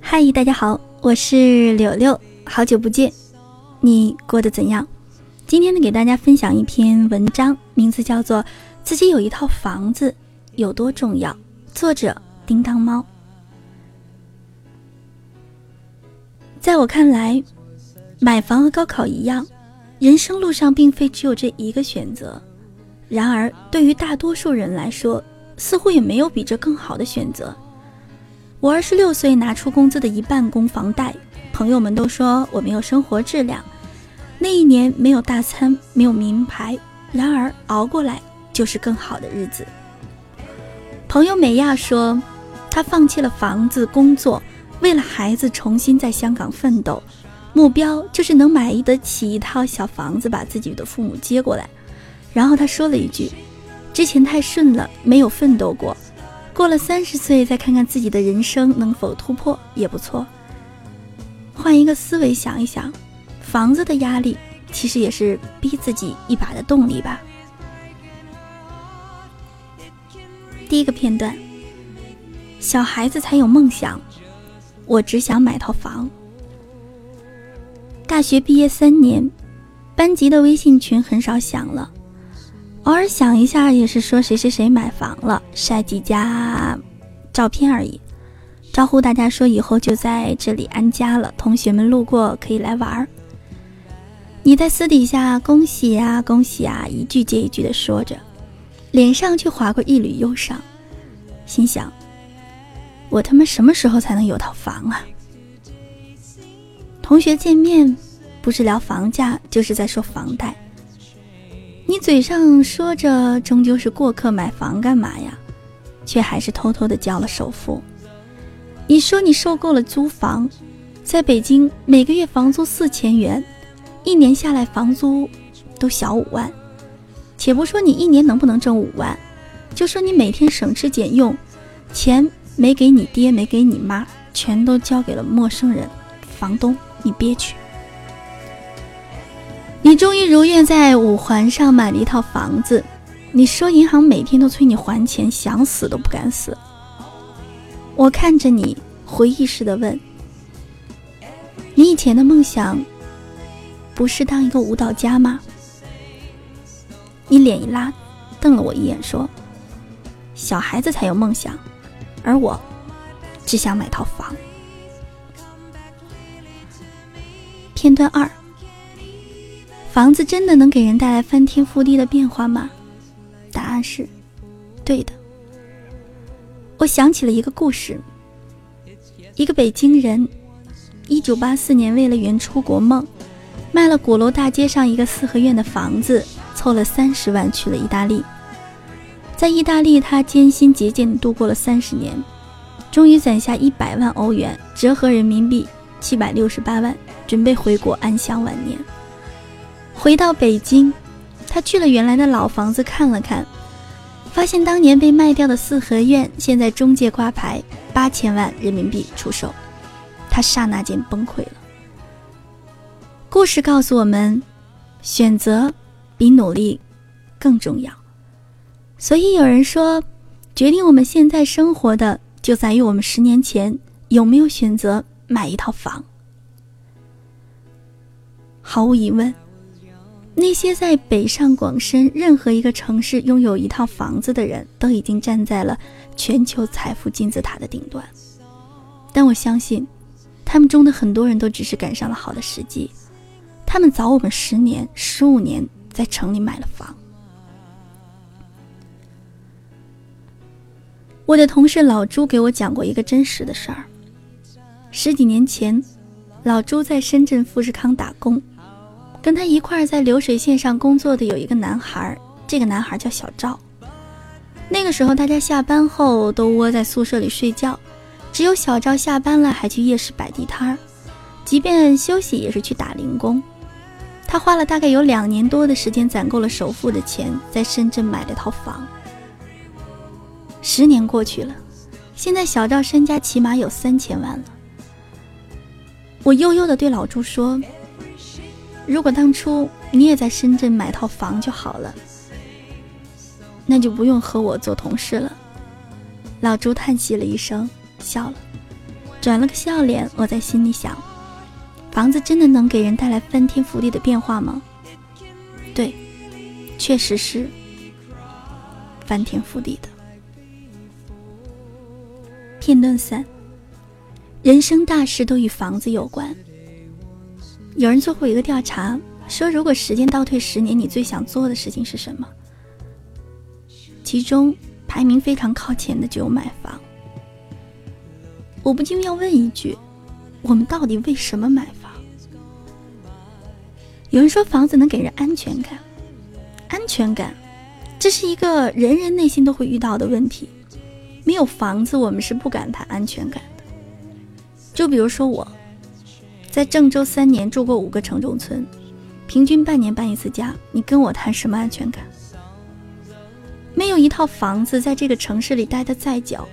嗨，大家好，我是柳柳，好久不见，你过得怎样？今天呢，给大家分享一篇文章，名字叫做《自己有一套房子有多重要》，作者叮当猫。在我看来，买房和高考一样，人生路上并非只有这一个选择。然而，对于大多数人来说，似乎也没有比这更好的选择。我二十六岁拿出工资的一半供房贷，朋友们都说我没有生活质量。那一年没有大餐，没有名牌，然而熬过来就是更好的日子。朋友美亚说，她放弃了房子、工作，为了孩子重新在香港奋斗，目标就是能买得起一套小房子，把自己的父母接过来。然后他说了一句：“之前太顺了，没有奋斗过。”过了三十岁，再看看自己的人生能否突破也不错。换一个思维想一想，房子的压力其实也是逼自己一把的动力吧。第一个片段，小孩子才有梦想，我只想买套房。大学毕业三年，班级的微信群很少响了。偶尔想一下，也是说谁谁谁买房了，晒几家照片而已，招呼大家说以后就在这里安家了，同学们路过可以来玩儿。你在私底下恭喜呀恭喜啊，一句接一句的说着，脸上却划过一缕忧伤，心想：我他妈什么时候才能有套房啊？同学见面，不是聊房价，就是在说房贷。你嘴上说着终究是过客，买房干嘛呀？却还是偷偷的交了首付。你说你受够了租房，在北京每个月房租四千元，一年下来房租都小五万。且不说你一年能不能挣五万，就说你每天省吃俭用，钱没给你爹没给你妈，全都交给了陌生人，房东你憋屈。你终于如愿在五环上买了一套房子，你说银行每天都催你还钱，想死都不敢死。我看着你，回忆似的问：“你以前的梦想，不是当一个舞蹈家吗？”你脸一拉，瞪了我一眼，说：“小孩子才有梦想，而我，只想买套房。”片段二。房子真的能给人带来翻天覆地的变化吗？答案是，对的。我想起了一个故事。一个北京人，一九八四年为了圆出国梦，卖了鼓楼大街上一个四合院的房子，凑了三十万去了意大利。在意大利，他艰辛节俭度过了三十年，终于攒下一百万欧元，折合人民币七百六十八万，准备回国安享晚年。回到北京，他去了原来的老房子看了看，发现当年被卖掉的四合院现在中介挂牌八千万人民币出售，他刹那间崩溃了。故事告诉我们，选择比努力更重要。所以有人说，决定我们现在生活的，就在于我们十年前有没有选择买一套房。毫无疑问。那些在北上广深任何一个城市拥有一套房子的人，都已经站在了全球财富金字塔的顶端。但我相信，他们中的很多人都只是赶上了好的时机，他们早我们十年、十五年在城里买了房。我的同事老朱给我讲过一个真实的事儿：十几年前，老朱在深圳富士康打工。跟他一块在流水线上工作的有一个男孩，这个男孩叫小赵。那个时候大家下班后都窝在宿舍里睡觉，只有小赵下班了还去夜市摆地摊儿，即便休息也是去打零工。他花了大概有两年多的时间攒够了首付的钱，在深圳买了套房。十年过去了，现在小赵身家起码有三千万了。我悠悠地对老朱说。如果当初你也在深圳买套房就好了。那就不用和我做同事了。老朱叹息了一声，笑了，转了个笑脸。我在心里想：房子真的能给人带来翻天覆地的变化吗？对，确实是翻天覆地的。片段三：人生大事都与房子有关。有人做过一个调查，说如果时间倒退十年，你最想做的事情是什么？其中。排名非常靠前的就有买房。我不禁要问一句：我们到底为什么买房？有人说房子能给人安全感，安全感，这是一个人人内心都会遇到的问题。没有房子，我们是不敢谈安全感的。就比如说我，在郑州三年住过五个城中村，平均半年搬一次家，你跟我谈什么安全感？没有一套房子，在这个城市里待得再久，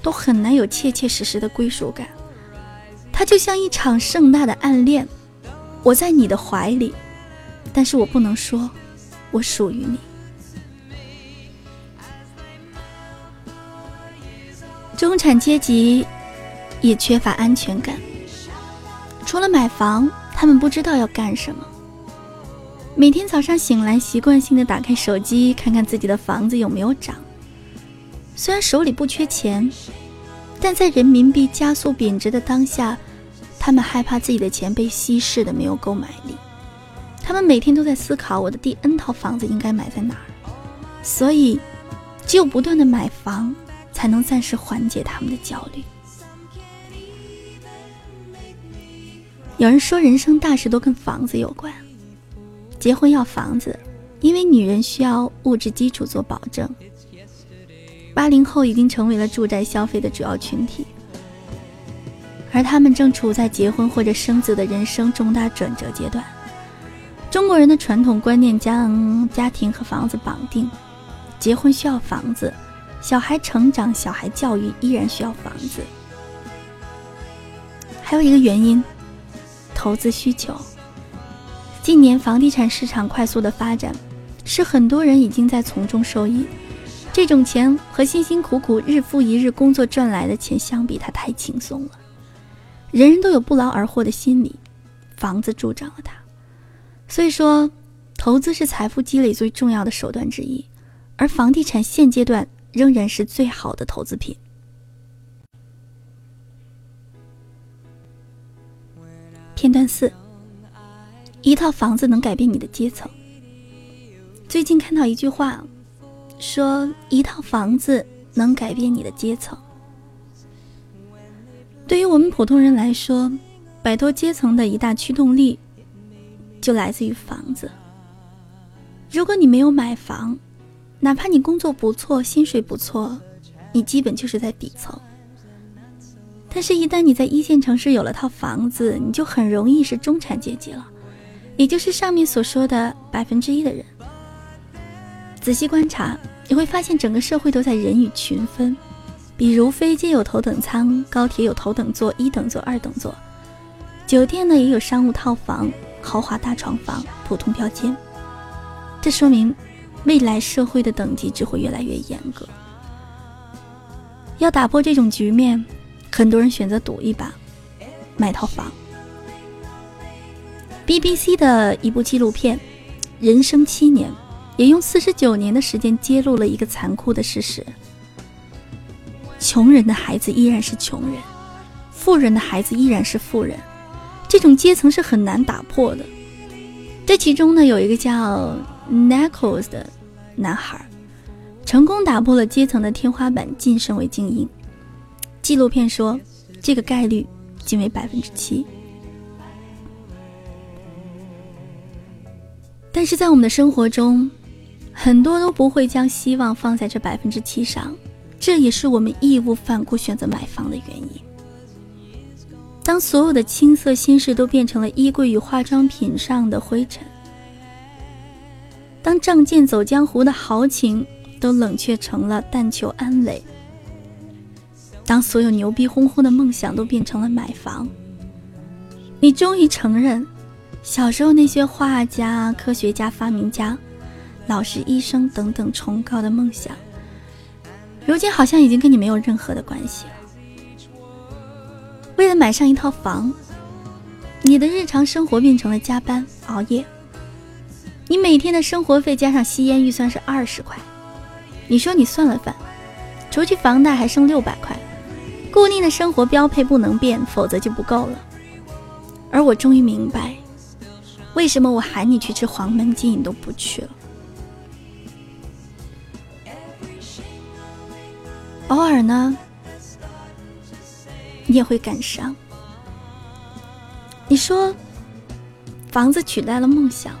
都很难有切切实实的归属感。它就像一场盛大的暗恋，我在你的怀里，但是我不能说，我属于你。中产阶级也缺乏安全感，除了买房，他们不知道要干什么。每天早上醒来，习惯性的打开手机，看看自己的房子有没有涨。虽然手里不缺钱，但在人民币加速贬值的当下，他们害怕自己的钱被稀释的没有购买力。他们每天都在思考我的第 N 套房子应该买在哪儿，所以只有不断的买房，才能暂时缓解他们的焦虑。有人说，人生大事都跟房子有关。结婚要房子，因为女人需要物质基础做保证。八零后已经成为了住宅消费的主要群体，而他们正处在结婚或者生子的人生重大转折阶段。中国人的传统观念将家庭和房子绑定，结婚需要房子，小孩成长、小孩教育依然需要房子。还有一个原因，投资需求。近年房地产市场快速的发展，是很多人已经在从中受益。这种钱和辛辛苦苦日复一日工作赚来的钱相比，它太轻松了。人人都有不劳而获的心理，房子助长了它。所以说，投资是财富积累最重要的手段之一，而房地产现阶段仍然是最好的投资品。片段四。一套房子能改变你的阶层。最近看到一句话，说一套房子能改变你的阶层。对于我们普通人来说，摆脱阶层的一大驱动力，就来自于房子。如果你没有买房，哪怕你工作不错，薪水不错，你基本就是在底层。但是，一旦你在一线城市有了套房子，你就很容易是中产阶级了。也就是上面所说的百分之一的人。仔细观察，你会发现整个社会都在人与群分。比如飞机有头等舱，高铁有头等座、一等座、二等座，酒店呢也有商务套房、豪华大床房、普通标间。这说明，未来社会的等级只会越来越严格。要打破这种局面，很多人选择赌一把，买套房。BBC 的一部纪录片《人生七年》，也用四十九年的时间揭露了一个残酷的事实：穷人的孩子依然是穷人，富人的孩子依然是富人，这种阶层是很难打破的。这其中呢，有一个叫 Nichols 的男孩，成功打破了阶层的天花板，晋升为精英。纪录片说，这个概率仅为百分之七。但是在我们的生活中，很多都不会将希望放在这百分之七上，这也是我们义无反顾选择买房的原因。当所有的青涩心事都变成了衣柜与化妆品上的灰尘，当仗剑走江湖的豪情都冷却成了但求安稳，当所有牛逼哄哄的梦想都变成了买房，你终于承认。小时候那些画家、科学家、发明家，老师、医生等等崇高的梦想，如今好像已经跟你没有任何的关系了。为了买上一套房，你的日常生活变成了加班熬夜。你每天的生活费加上吸烟预算是二十块，你说你算了算，除去房贷还剩六百块，固定的生活标配不能变，否则就不够了。而我终于明白，为什么我喊你去吃黄焖鸡你都不去了。偶尔呢，你也会感伤。你说，房子取代了梦想。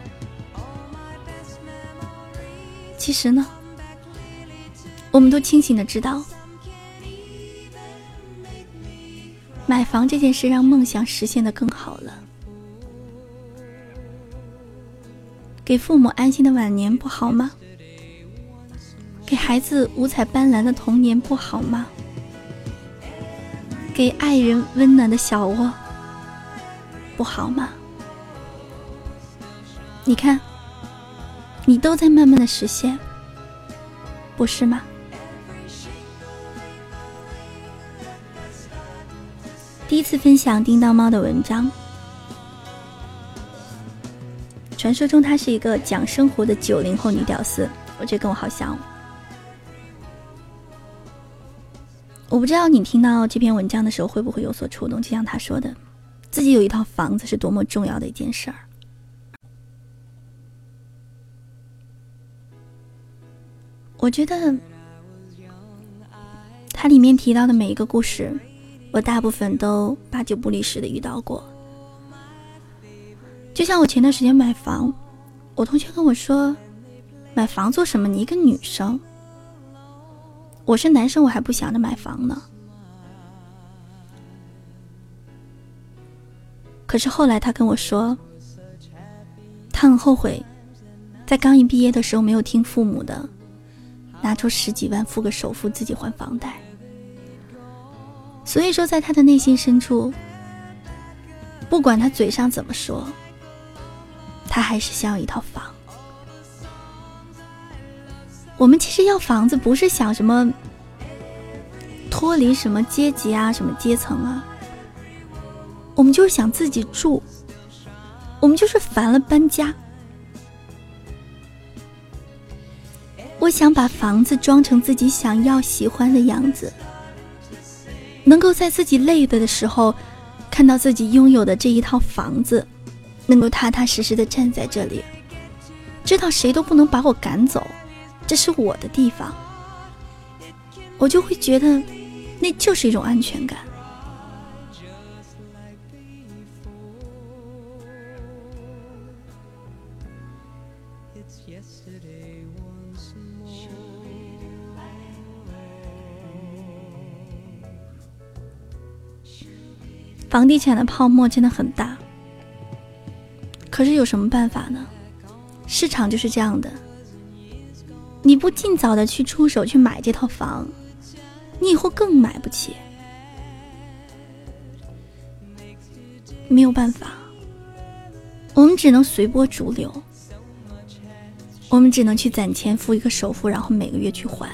其实呢，我们都清醒的知道，买房这件事让梦想实现的更好了，给父母安心的晚年不好吗？给孩子五彩斑斓的童年不好吗？给爱人温暖的小窝不好吗？你看。你都在慢慢的实现，不是吗？第一次分享叮当猫的文章，传说中她是一个讲生活的九零后女屌丝，我觉得跟我好像。我不知道你听到这篇文章的时候会不会有所触动，就像她说的，自己有一套房子是多么重要的一件事儿。我觉得，它里面提到的每一个故事，我大部分都八九不离十的遇到过。就像我前段时间买房，我同学跟我说：“买房做什么？你一个女生。”我是男生，我还不想着买房呢。可是后来他跟我说，他很后悔，在刚一毕业的时候没有听父母的。拿出十几万付个首付，自己还房贷。所以说，在他的内心深处，不管他嘴上怎么说，他还是想要一套房。我们其实要房子，不是想什么脱离什么阶级啊，什么阶层啊，我们就是想自己住，我们就是烦了搬家。我想把房子装成自己想要、喜欢的样子，能够在自己累的的时候，看到自己拥有的这一套房子，能够踏踏实实的站在这里，知道谁都不能把我赶走，这是我的地方，我就会觉得，那就是一种安全感。房地产的泡沫真的很大，可是有什么办法呢？市场就是这样的，你不尽早的去出手去买这套房，你以后更买不起。没有办法，我们只能随波逐流，我们只能去攒钱付一个首付，然后每个月去还。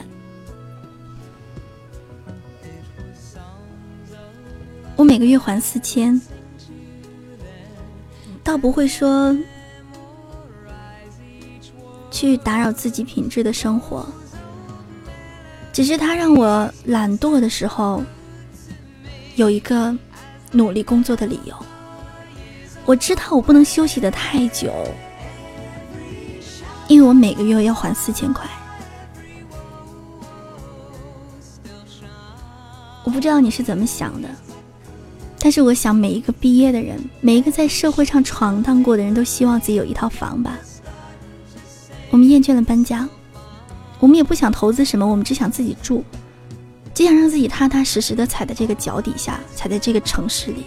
我每个月还四千，倒不会说去打扰自己品质的生活，只是他让我懒惰的时候有一个努力工作的理由。我知道我不能休息的太久，因为我每个月要还四千块。我不知道你是怎么想的。但是我想，每一个毕业的人，每一个在社会上闯荡过的人都希望自己有一套房吧。我们厌倦了搬家，我们也不想投资什么，我们只想自己住，只想让自己踏踏实实的踩在这个脚底下，踩在这个城市里。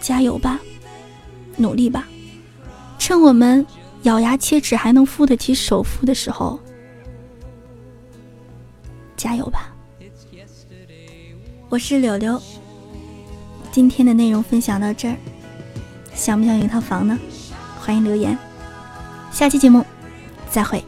加油吧，努力吧，趁我们咬牙切齿还能付得起首付的时候，我是柳柳，今天的内容分享到这儿，想不想有一套房呢？欢迎留言。下期节目再会。